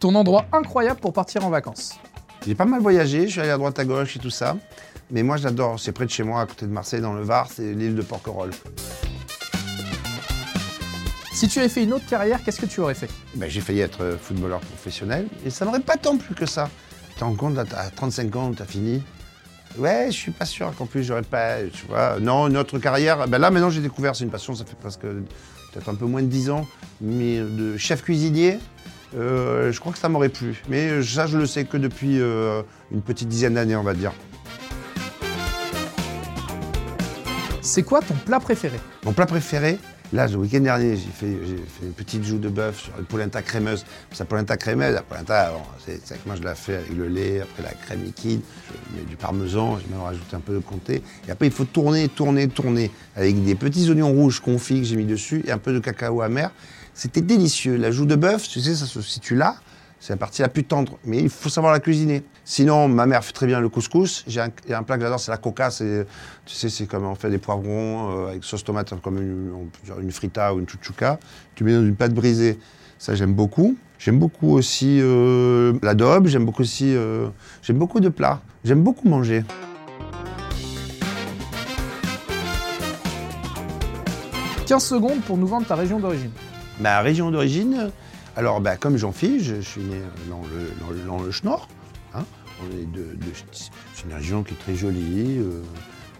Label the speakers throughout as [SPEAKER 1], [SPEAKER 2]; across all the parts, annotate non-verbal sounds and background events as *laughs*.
[SPEAKER 1] Ton endroit incroyable pour partir en vacances
[SPEAKER 2] J'ai pas mal voyagé, je suis allé à droite à gauche et tout ça. Mais moi j'adore, c'est près de chez moi, à côté de Marseille, dans le Var, c'est l'île de Porquerolles.
[SPEAKER 1] Si tu avais fait une autre carrière, qu'est-ce que tu aurais fait?
[SPEAKER 2] Ben, j'ai failli être footballeur professionnel et ça m'aurait pas tant plus que ça. Tu te rends compte, là, à 35 ans, t'as fini. Ouais, je suis pas sûr qu'en plus j'aurais pas, tu vois. Non, une autre carrière, ben là maintenant j'ai découvert, c'est une passion, ça fait presque peut-être un peu moins de 10 ans, mais de chef cuisinier, euh, je crois que ça m'aurait plu. Mais ça, je le sais que depuis euh, une petite dizaine d'années, on va dire.
[SPEAKER 1] C'est quoi ton plat préféré?
[SPEAKER 2] Mon plat préféré, là, le week-end dernier, j'ai fait, une petite joue de bœuf sur une polenta crémeuse. Sa polenta crémeuse, la polenta, c'est que moi je la fais avec le lait, après la crème liquide, du parmesan, je même rajouté un peu de comté. Et après, il faut tourner, tourner, tourner avec des petits oignons rouges confits que j'ai mis dessus et un peu de cacao amer. C'était délicieux. La joue de bœuf, tu sais, ça se situe là. C'est la partie la plus tendre, mais il faut savoir la cuisiner. Sinon, ma mère fait très bien le couscous. J'ai un, un, plat que j'adore, c'est la coca. Tu sais, c'est comme on fait des poivrons euh, avec sauce tomate, comme une, une, frita ou une chouchouka. Tu mets dans une pâte brisée. Ça, j'aime beaucoup. J'aime beaucoup aussi euh, l'adobe. J'aime beaucoup aussi. Euh, j'aime beaucoup de plats. J'aime beaucoup manger.
[SPEAKER 1] « 15 secondes pour nous vendre ta région d'origine.
[SPEAKER 2] Ma région d'origine, alors, bah, comme Jean-Philippe, je, suis né dans le, dans le, Schnorr. Hein. On est de, c'est une région qui est très jolie. Euh,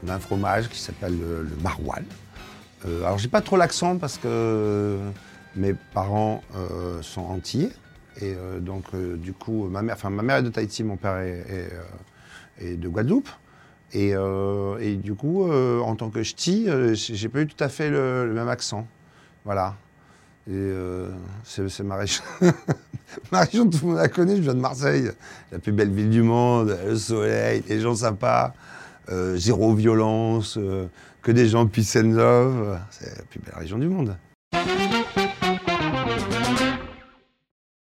[SPEAKER 2] on a un fromage qui s'appelle le, maroilles. Euh, alors, j'ai pas trop l'accent parce que mes parents euh, sont entiers. Et donc, du coup, ma mère, ma mère est de Tahiti, mon père est, de Guadeloupe. Et, et du coup, en tant que ch'ti, j'ai pas eu tout à fait le même accent. Voilà. Et c'est ma région. *laughs* *laughs* ma région, tout le monde la connaît, je viens de Marseille. La plus belle ville du monde, le soleil, les gens sympas, euh, zéro violence, euh, que des gens peace and love. C'est la plus belle région du monde.